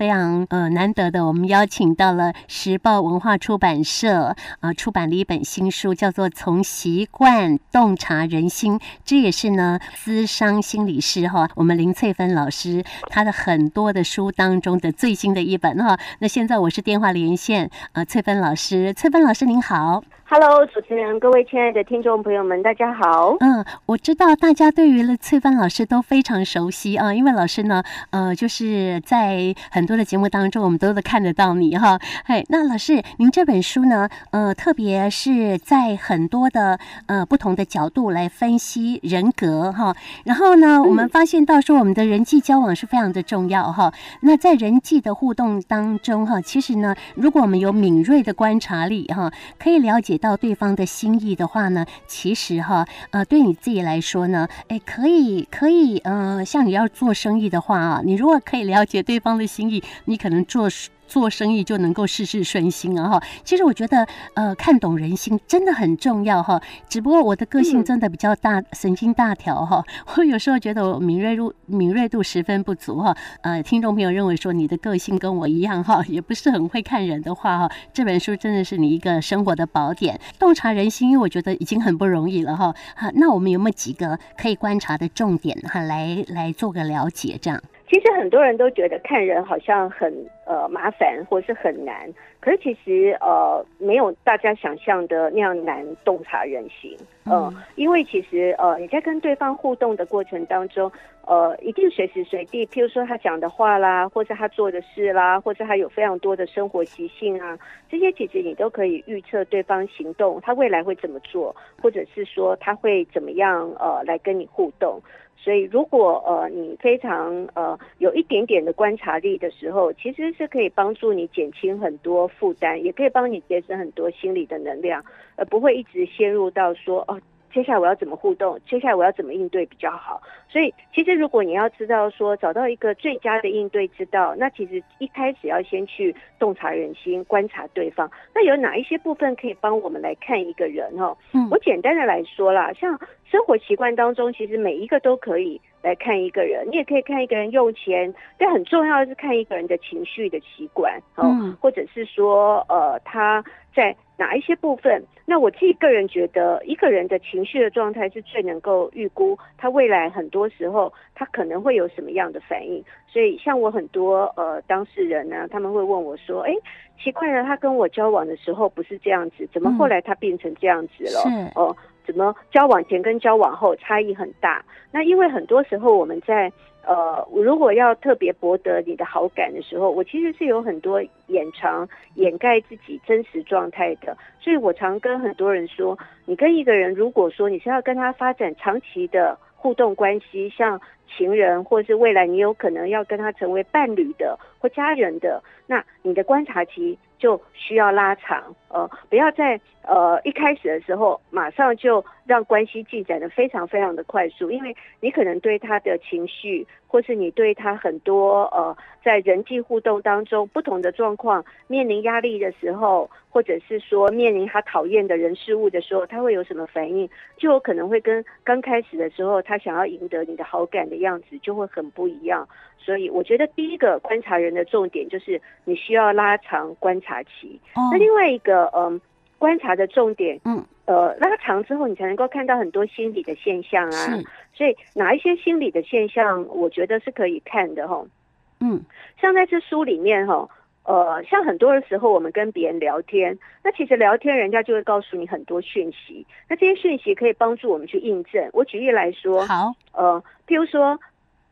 非常呃难得的，我们邀请到了时报文化出版社啊出版了一本新书，叫做《从习惯洞察人心》，这也是呢资商心理师哈，我们林翠芬老师他的很多的书当中的最新的一本哈。那现在我是电话连线呃翠芬老师，翠芬老师您好。Hello，主持人，各位亲爱的听众朋友们，大家好。嗯，我知道大家对于了翠芬老师都非常熟悉啊，因为老师呢，呃，就是在很多的节目当中，我们都能看得到你哈。哎，那老师，您这本书呢，呃，特别是在很多的呃不同的角度来分析人格哈。然后呢，我们发现到说，我们的人际交往是非常的重要哈。那在人际的互动当中哈，其实呢，如果我们有敏锐的观察力哈，可以了解。到对方的心意的话呢，其实哈，呃，对你自己来说呢，哎，可以，可以，呃，像你要做生意的话啊，你如果可以了解对方的心意，你可能做。做生意就能够事事顺心啊！哈，其实我觉得，呃，看懂人心真的很重要哈。只不过我的个性真的比较大，神经大条哈。我有时候觉得我敏锐度敏锐度十分不足哈。呃，听众朋友认为说你的个性跟我一样哈，也不是很会看人的话哈，这本书真的是你一个生活的宝典，洞察人心，因为我觉得已经很不容易了哈。好，那我们有没有几个可以观察的重点哈，来来做个了解这样？其实很多人都觉得看人好像很呃麻烦，或是很难。可是其实呃没有大家想象的那样难洞察人心。嗯，因为其实呃你在跟对方互动的过程当中，呃一定随时随地，譬如说他讲的话啦，或者他做的事啦，或者他有非常多的生活习性啊，这些其实你都可以预测对方行动，他未来会怎么做，或者是说他会怎么样呃来跟你互动。所以，如果呃你非常呃有一点点的观察力的时候，其实是可以帮助你减轻很多负担，也可以帮你节省很多心理的能量，而不会一直陷入到说哦。接下来我要怎么互动？接下来我要怎么应对比较好？所以，其实如果你要知道说找到一个最佳的应对之道，那其实一开始要先去洞察人心，观察对方。那有哪一些部分可以帮我们来看一个人？哈，嗯，我简单的来说啦，像生活习惯当中，其实每一个都可以来看一个人。你也可以看一个人用钱，但很重要的是看一个人的情绪的习惯，嗯，或者是说，呃，他在。哪一些部分？那我自己个人觉得，一个人的情绪的状态是最能够预估他未来很多时候他可能会有什么样的反应。所以，像我很多呃当事人呢，他们会问我说：“哎，奇怪了，他跟我交往的时候不是这样子，怎么后来他变成这样子了？哦，怎么交往前跟交往后差异很大？那因为很多时候我们在。”呃，如果要特别博得你的好感的时候，我其实是有很多掩藏、掩盖自己真实状态的。所以我常跟很多人说，你跟一个人，如果说你是要跟他发展长期的互动关系，像情人，或是未来你有可能要跟他成为伴侣的或家人的，那你的观察期。就需要拉长，呃，不要在呃一开始的时候马上就让关系进展的非常非常的快速，因为你可能对他的情绪，或是你对他很多呃在人际互动当中不同的状况面临压力的时候，或者是说面临他讨厌的人事物的时候，他会有什么反应，就有可能会跟刚开始的时候他想要赢得你的好感的样子就会很不一样。所以我觉得第一个观察人的重点就是你需要拉长观察期。那另外一个，嗯，观察的重点，嗯，呃，拉长之后你才能够看到很多心理的现象啊。所以哪一些心理的现象，我觉得是可以看的哈。嗯，像在这书里面哈，呃，像很多的时候我们跟别人聊天，那其实聊天人家就会告诉你很多讯息，那这些讯息可以帮助我们去印证。我举例来说，好，呃，譬如说，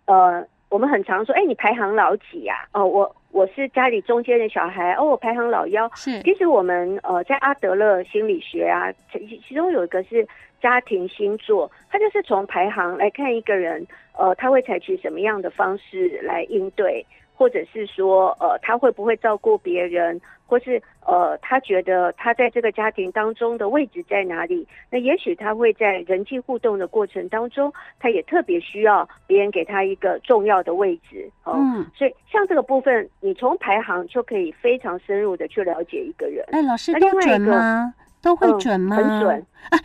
呃。我们很常说，哎，你排行老几呀？哦，我我是家里中间的小孩，哦，我排行老幺。是，其实我们呃，在阿德勒心理学啊，其其中有一个是家庭星座，它就是从排行来看一个人，呃，他会采取什么样的方式来应对。或者是说，呃，他会不会照顾别人，或是呃，他觉得他在这个家庭当中的位置在哪里？那也许他会在人际互动的过程当中，他也特别需要别人给他一个重要的位置。嗯，所以像这个部分，你从排行就可以非常深入的去了解一个人。哎，老师，另外一个都会准吗？很准啊，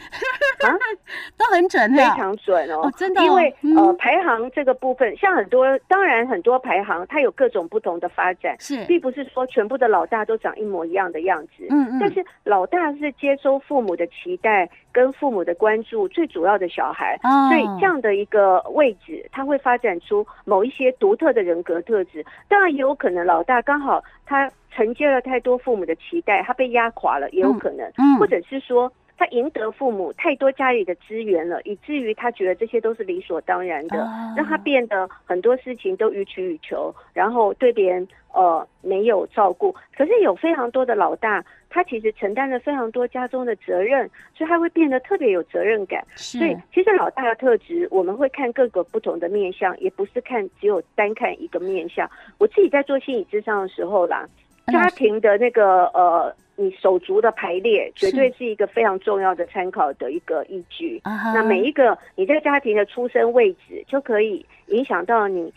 都很准，非常准哦，真的。因为呃，排行这个部分，像很多，当然很多排行，它有各种不同的发展，是，并不是说全部的老大都长一模一样的样子。嗯嗯。但是老大是接收父母的期待跟父母的关注最主要的小孩，所以这样的一个位置，他会发展出某一些独特的人格特质。当然也有可能老大刚好他承接了太多父母的期待，他被压垮了，也有可能，或者是说。他赢得父母太多家里的资源了，以至于他觉得这些都是理所当然的，让他变得很多事情都予取予求，然后对别人呃没有照顾。可是有非常多的老大，他其实承担了非常多家中的责任，所以他会变得特别有责任感。所以其实老大的特质，我们会看各个不同的面相，也不是看只有单看一个面相。我自己在做心理智商的时候啦，家庭的那个呃。你手足的排列绝对是一个非常重要的参考的一个依据。那每一个你在家庭的出生位置，就可以影响到你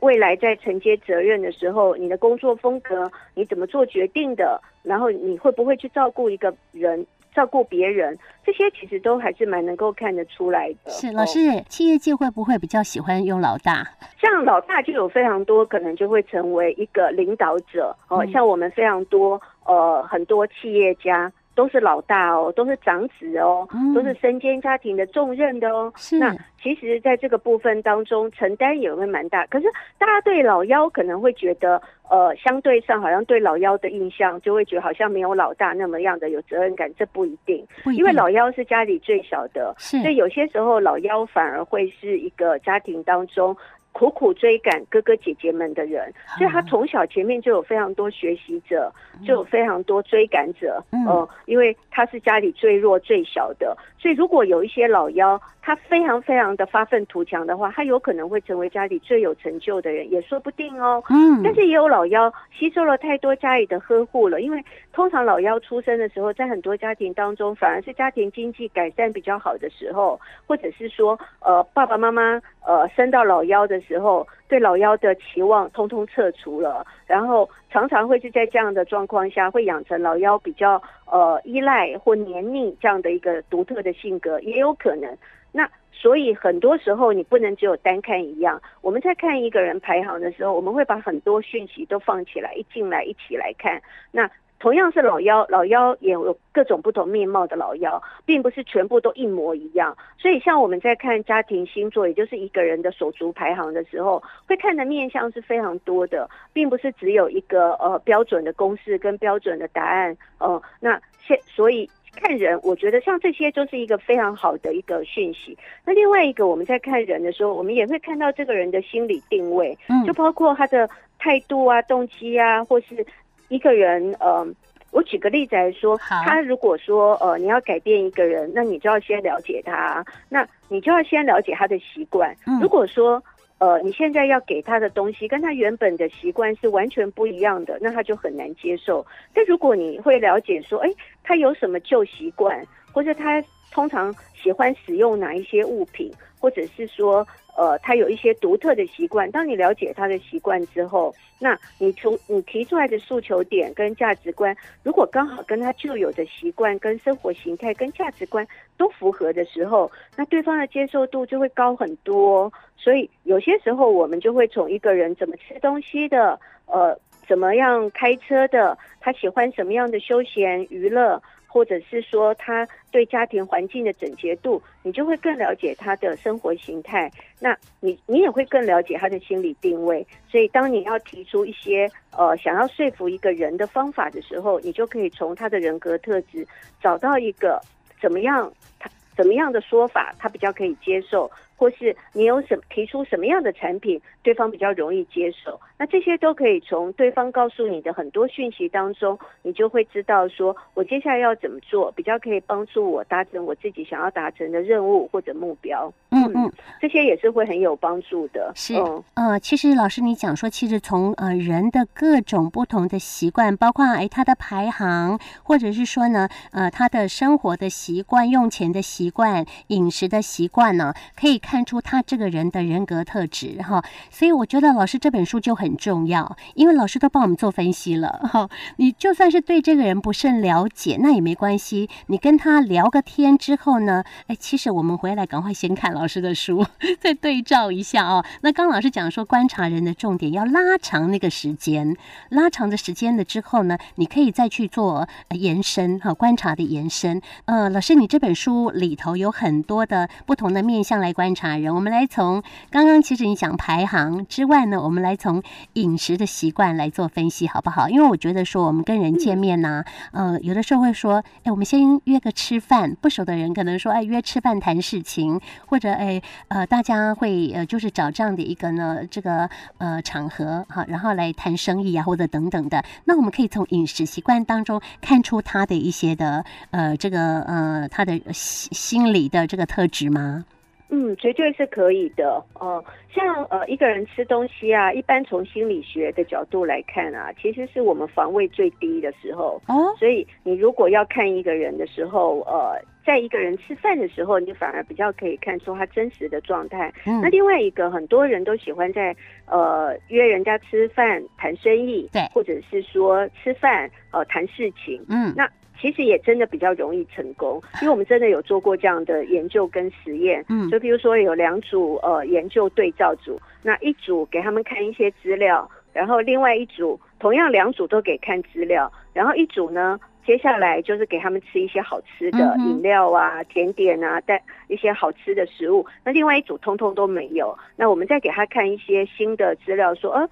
未来在承接责任的时候，你的工作风格，你怎么做决定的，然后你会不会去照顾一个人。照顾别人，这些其实都还是蛮能够看得出来的。是老师，企业界会不会比较喜欢用老大？像老大就有非常多可能就会成为一个领导者哦。像我们非常多呃很多企业家都是老大哦，都是长子哦，都是身兼家庭的重任的哦。那其实在这个部分当中承担也会蛮大。可是大家对老幺可能会觉得。呃，相对上好像对老幺的印象就会觉得好像没有老大那么样的有责任感，这不一定，因为老幺是家里最小的，所以有些时候老幺反而会是一个家庭当中。苦苦追赶哥哥姐姐们的人，所以他从小前面就有非常多学习者，就有非常多追赶者。嗯，因为他是家里最弱最小的，所以如果有一些老幺，他非常非常的发愤图强的话，他有可能会成为家里最有成就的人，也说不定哦。嗯，但是也有老幺吸收了太多家里的呵护了，因为通常老幺出生的时候，在很多家庭当中，反而是家庭经济改善比较好的时候，或者是说，呃，爸爸妈妈呃生到老幺的。时候对老幺的期望通通撤除了，然后常常会是在这样的状况下，会养成老幺比较呃依赖或黏腻这样的一个独特的性格，也有可能。那所以很多时候你不能只有单看一样，我们在看一个人排行的时候，我们会把很多讯息都放起来，一进来一起来看。那同样是老幺，老幺也有各种不同面貌的老幺，并不是全部都一模一样。所以，像我们在看家庭星座，也就是一个人的手足排行的时候，会看的面相是非常多的，并不是只有一个呃标准的公式跟标准的答案。呃，那现所以看人，我觉得像这些就是一个非常好的一个讯息。那另外一个，我们在看人的时候，我们也会看到这个人的心理定位，就包括他的态度啊、动机啊，或是。一个人，呃，我举个例子来说，他如果说，呃，你要改变一个人，那你就要先了解他，那你就要先了解他的习惯。如果说，呃，你现在要给他的东西跟他原本的习惯是完全不一样的，那他就很难接受。但如果你会了解说，哎，他有什么旧习惯，或者他通常喜欢使用哪一些物品，或者是说。呃，他有一些独特的习惯。当你了解他的习惯之后，那你从你提出来的诉求点跟价值观，如果刚好跟他旧有的习惯、跟生活形态、跟价值观都符合的时候，那对方的接受度就会高很多。所以有些时候，我们就会从一个人怎么吃东西的，呃，怎么样开车的，他喜欢什么样的休闲娱乐。或者是说他对家庭环境的整洁度，你就会更了解他的生活形态。那你你也会更了解他的心理定位。所以，当你要提出一些呃想要说服一个人的方法的时候，你就可以从他的人格特质找到一个怎么样他怎么样的说法，他比较可以接受。或是你有什么提出什么样的产品，对方比较容易接受，那这些都可以从对方告诉你的很多讯息当中，你就会知道说我接下来要怎么做，比较可以帮助我达成我自己想要达成的任务或者目标。嗯嗯，这些也是会很有帮助的。是，呃，其实老师你讲说，其实从呃人的各种不同的习惯，包括哎他的排行，或者是说呢，呃他的生活的习惯、用钱的习惯、饮食的习惯呢，可以。看出他这个人的人格特质哈。所以我觉得老师这本书就很重要，因为老师都帮我们做分析了哈。你就算是对这个人不甚了解，那也没关系，你跟他聊个天之后呢，哎，其实我们回来赶快先看老师的书，再对照一下哦。那刚老师讲说，观察人的重点要拉长那个时间，拉长的时间了之后呢，你可以再去做延伸哈，观察的延伸。呃，老师，你这本书里头有很多的不同的面向来观察人。我们来从刚刚其实你讲排行之外呢，我们来从饮食的习惯来做分析，好不好？因为我觉得说我们跟人见面呐，呃，有的时候会说，哎，我们先约个吃饭。不熟的人可能说，哎，约吃饭谈事情，或者哎，呃，大家会呃，就是找这样的一个呢，这个呃场合哈，然后来谈生意啊，或者等等的。那我们可以从饮食习惯当中看出他的一些的呃，这个。呃，他的心心理的这个特质吗？嗯，绝对是可以的。呃，像呃一个人吃东西啊，一般从心理学的角度来看啊，其实是我们防卫最低的时候。哦，所以你如果要看一个人的时候，呃，在一个人吃饭的时候，你反而比较可以看出他真实的状态。嗯，那另外一个，很多人都喜欢在呃约人家吃饭谈生意，对，或者是说吃饭呃谈事情。嗯，那。其实也真的比较容易成功，因为我们真的有做过这样的研究跟实验。嗯，就比如说有两组呃研究对照组，那一组给他们看一些资料，然后另外一组同样两组都给看资料，然后一组呢接下来就是给他们吃一些好吃的饮料啊、甜点啊，带一些好吃的食物。那另外一组通通都没有。那我们再给他看一些新的资料，说呃。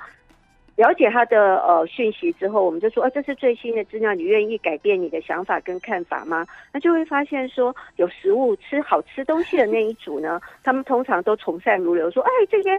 了解他的呃讯息之后，我们就说，啊，这是最新的资料，你愿意改变你的想法跟看法吗？那就会发现说，有食物吃好吃东西的那一组呢，他们通常都从善如流，说，哎，这些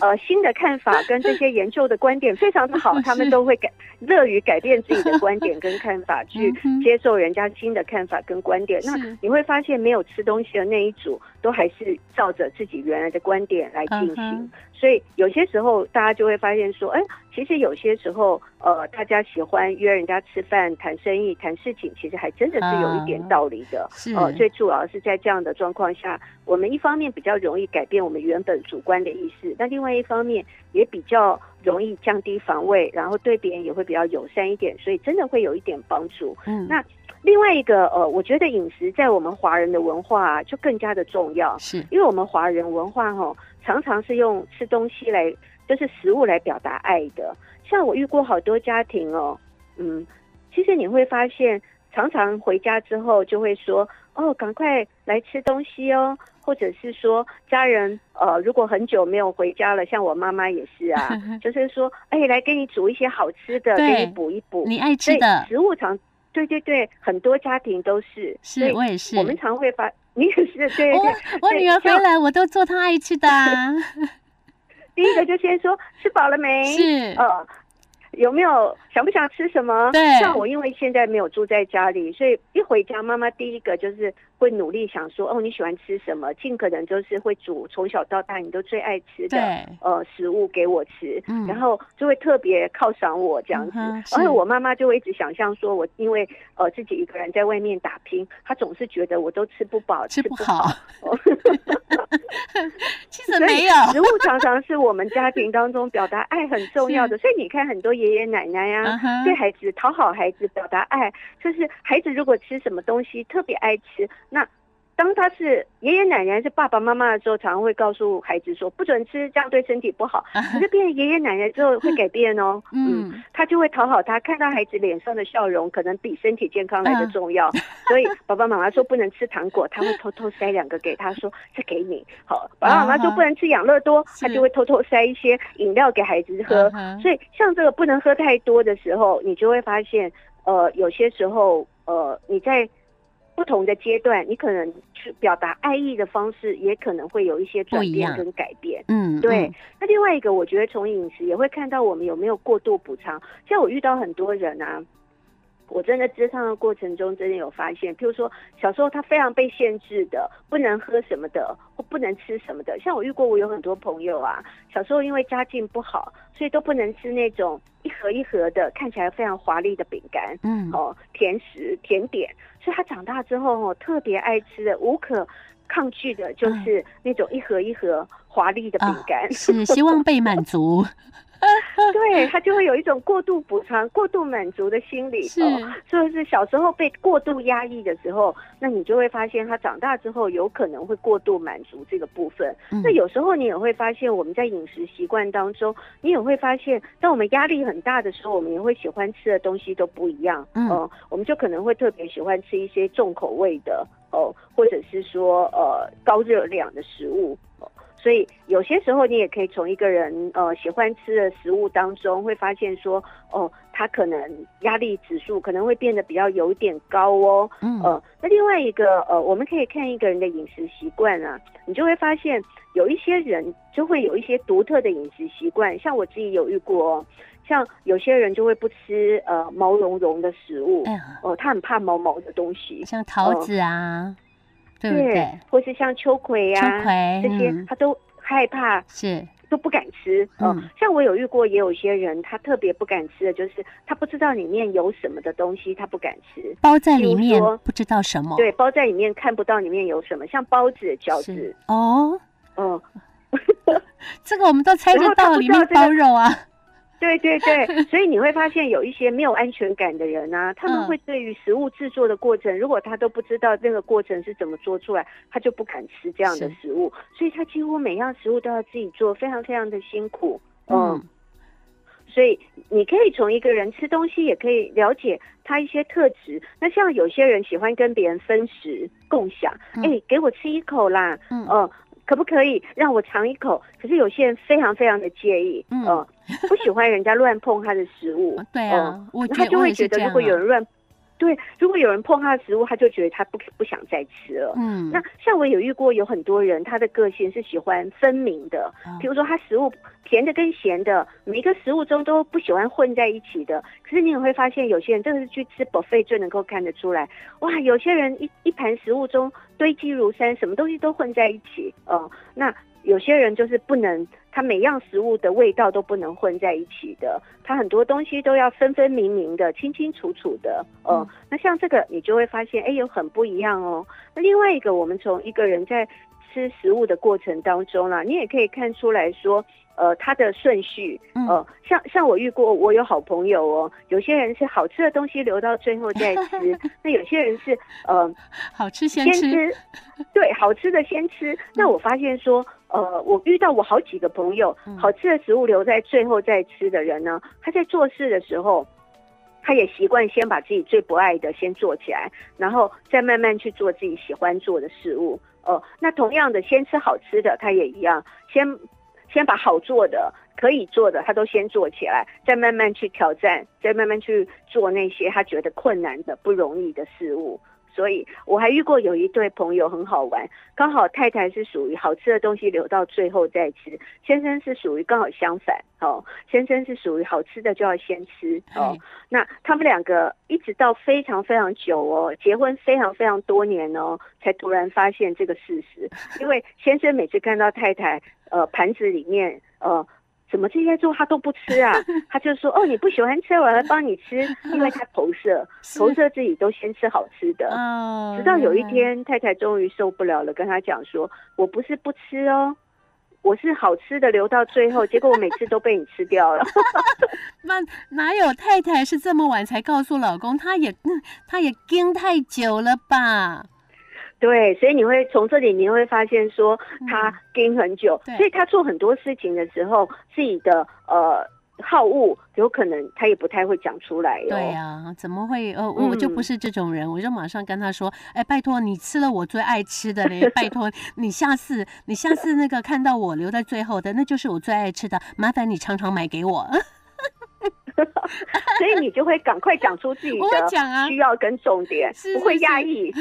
呃新的看法跟这些研究的观点非常的好，他们都会改乐于改变自己的观点跟看法，去接受人家新的看法跟观点。那你会发现，没有吃东西的那一组，都还是照着自己原来的观点来进行。所以有些时候，大家就会发现说，哎，其实有些时候，呃，大家喜欢约人家吃饭、谈生意、谈事情，其实还真的是有一点道理的。呃，最主要是在这样的状况下，我们一方面比较容易改变我们原本主观的意识，那另外一方面也比较容易降低防卫，然后对别人也会比较友善一点，所以真的会有一点帮助。嗯，那另外一个，呃，我觉得饮食在我们华人的文化就更加的重要，是因为我们华人文化哈。常常是用吃东西来，就是食物来表达爱的。像我遇过好多家庭哦，嗯，其实你会发现，常常回家之后就会说：“哦，赶快来吃东西哦。”或者是说，家人呃，如果很久没有回家了，像我妈妈也是啊，就是说：“哎，来给你煮一些好吃的，给你补一补。”你爱吃的食物常，对对对，很多家庭都是。是我也是。我们常会发。你也是 对，我我女儿回来，我都做她爱吃的。啊 第一个就先说吃饱了没？是，呃，有没有想不想吃什么？对，像我因为现在没有住在家里，所以一回家，妈妈第一个就是会努力想说，哦，你喜欢吃什么？尽可能就是会煮从小到大你都最爱吃的呃食物给我吃，嗯然后就会特别犒赏我这样子。而且我妈妈就会一直想象说，我因为呃自己一个人在外面打拼，她总是觉得我都吃不饱，吃不好。其实没有，食物常常是我们家庭当中表达爱很重要的。所以你看，很多爷爷奶奶呀，对孩子讨好孩子，表达爱，就是孩子如果吃什么东西特别爱吃，那。当他是爷爷奶奶是爸爸妈妈的时候，常常会告诉孩子说不准吃，这样对身体不好。可是变成爷爷奶奶之后会改变哦，嗯，他就会讨好他，看到孩子脸上的笑容，可能比身体健康来的重要。所以爸爸妈妈说不能吃糖果，他会偷偷塞两个给他说这给你。好，爸爸妈妈说不能吃养乐多，他就会偷偷塞一些饮料给孩子喝。所以像这个不能喝太多的时候，你就会发现，呃，有些时候，呃，你在。不同的阶段，你可能去表达爱意的方式，也可能会有一些转变跟改变。嗯，对。那另外一个，我觉得从饮食也会看到我们有没有过度补偿。像我遇到很多人啊，我真的智商的过程中，真的有发现，譬如说小时候他非常被限制的，不能喝什么的，或不能吃什么的。像我遇过，我有很多朋友啊，小时候因为家境不好，所以都不能吃那种一盒一盒的看起来非常华丽的饼干，嗯，哦，甜食甜点。所以他长大之后哦，特别爱吃的无可抗拒的就是那种一盒一盒华丽的饼干，是希望被满足。对他就会有一种过度补偿、过度满足的心理，是，所以是小时候被过度压抑的时候，那你就会发现他长大之后有可能会过度满足这个部分。那有时候你也会发现，我们在饮食习惯当中，你也会发现，当我们压力很大的时候，我们也会喜欢吃的东西都不一样。嗯，我们就可能会特别喜欢吃一些重口味的哦，或者是说呃高热量的食物。所以有些时候，你也可以从一个人呃喜欢吃的食物当中，会发现说，哦，他可能压力指数可能会变得比较有点高哦。嗯。呃，那另外一个呃，我们可以看一个人的饮食习惯啊，你就会发现有一些人就会有一些独特的饮食习惯。像我自己有遇过，像有些人就会不吃呃毛茸茸的食物，哦，他很怕毛毛的东西，像桃子啊。对，或是像秋葵呀这些，他都害怕，是都不敢吃。嗯，像我有遇过，也有些人他特别不敢吃的，就是他不知道里面有什么的东西，他不敢吃。包在里面不知道什么，对，包在里面看不到里面有什么，像包子、饺子。哦，嗯，这个我们都猜得到，里面包肉啊。对对对，所以你会发现有一些没有安全感的人啊，他们会对于食物制作的过程，如果他都不知道那个过程是怎么做出来，他就不敢吃这样的食物，所以他几乎每样食物都要自己做，非常非常的辛苦。嗯，所以你可以从一个人吃东西，也可以了解他一些特质。那像有些人喜欢跟别人分食共享，哎，给我吃一口啦，嗯。可不可以让我尝一口？可是有些人非常非常的介意，嗯，不喜欢人家乱碰他的食物。对啊，他就会觉得如果有人乱。对，如果有人碰他的食物，他就觉得他不不想再吃了。嗯，那像我有遇过有很多人，他的个性是喜欢分明的。比如说，他食物甜的跟咸的，每一个食物中都不喜欢混在一起的。可是你也会发现，有些人真的是去吃 buffet 最能够看得出来。哇，有些人一一盘食物中堆积如山，什么东西都混在一起。哦，那。有些人就是不能，他每样食物的味道都不能混在一起的，他很多东西都要分分明明的、清清楚楚的。哦，那像这个，你就会发现，哎，有很不一样哦。那另外一个，我们从一个人在吃食物的过程当中啦，你也可以看出来说。呃，他的顺序，呃，像像我遇过，我有好朋友哦，有些人是好吃的东西留到最后再吃，那有些人是呃，好吃先吃，对，好吃的先吃。那我发现说，呃，我遇到我好几个朋友，好吃的食物留在最后再吃的人呢，他在做事的时候，他也习惯先把自己最不爱的先做起来，然后再慢慢去做自己喜欢做的事物。哦，那同样的，先吃好吃的，他也一样，先。先把好做的、可以做的，他都先做起来，再慢慢去挑战，再慢慢去做那些他觉得困难的、不容易的事物。所以我还遇过有一对朋友很好玩，刚好太太是属于好吃的东西留到最后再吃，先生是属于刚好相反哦，先生是属于好吃的就要先吃哦。那他们两个一直到非常非常久哦，结婚非常非常多年哦，才突然发现这个事实，因为先生每次看到太太呃盘子里面呃。怎么这些猪他都不吃啊？他就说：“哦，你不喜欢吃，我来帮你吃。”因为他投射，投射自己都先吃好吃的。直到有一天，太太终于受不了了，跟他讲说：“我不是不吃哦，我是好吃的留到最后，结果我每次都被你吃掉了。”那哪有太太是这么晚才告诉老公？他也他也盯太久了吧？对，所以你会从这里你会发现说他盯很久，所以他做很多事情的时候，自己的呃好恶有可能他也不太会讲出来。对呀，怎么会？呃，我就不是这种人，我就马上跟他说：“哎，拜托你吃了我最爱吃的嘞，拜托 你下次你下次那个看到我留在最后的，那就是我最爱吃的，麻烦你常常买给我。” 所以你就会赶快讲出自己的需要跟重点，不会压抑。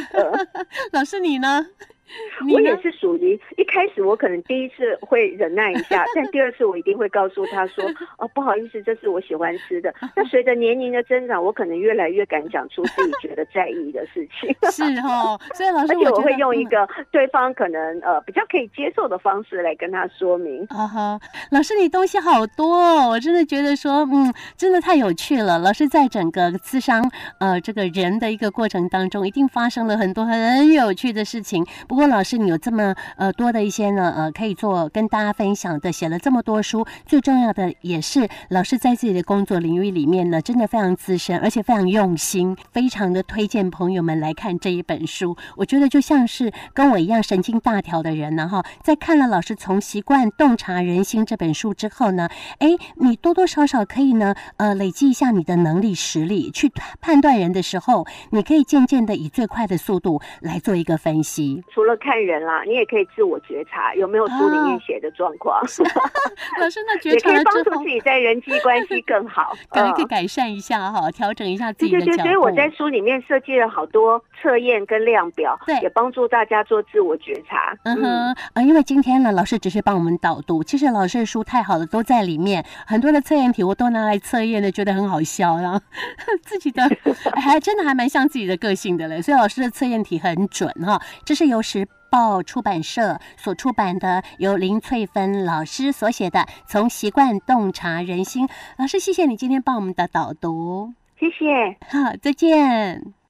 老师你呢？我也是属于一开始我可能第一次会忍耐一下，但第二次我一定会告诉他说：“哦，不好意思，这是我喜欢吃的。”那随着年龄的增长，我可能越来越敢讲出自己觉得在意的事情。是哦，所以老师，而且我会用一个对方可能呃比较可以接受的方式来跟他说明。啊哈，老师你东西好多，哦，我真的觉得说嗯，真的太有趣了。老师在整个智商呃这个人的一个过程当中，一定发生了很多很有趣的事情。不过老师，你有这么呃多的一些呢呃可以做跟大家分享的，写了这么多书，最重要的也是老师在自己的工作领域里面呢，真的非常资深，而且非常用心，非常的推荐朋友们来看这一本书。我觉得就像是跟我一样神经大条的人呢哈，在看了老师从习惯洞察人心这本书之后呢，哎，你多多少少可以呢呃累积一下你的能力实力，去判断人的时候，你可以渐渐的以最快的速度来做一个分析。了看人啦，你也可以自我觉察有没有书里面写的状况。老师，那觉察也可以帮助自己在人际关系更好，可以改善一下哈，调整一下自己的对对对，所以我在书里面设计了好多测验跟量表，对，也帮助大家做自我觉察。嗯哼，啊，因为今天呢，老师只是帮我们导读，其实老师的书太好了，都在里面，很多的测验题我都拿来测验的，觉得很好笑，然 后自己的还真的还蛮像自己的个性的嘞，所以老师的测验题很准哈。这是由时报出版社所出版的，由林翠芬老师所写的《从习惯洞察人心》。老师，谢谢你今天帮我们的导读，谢谢，好，再见。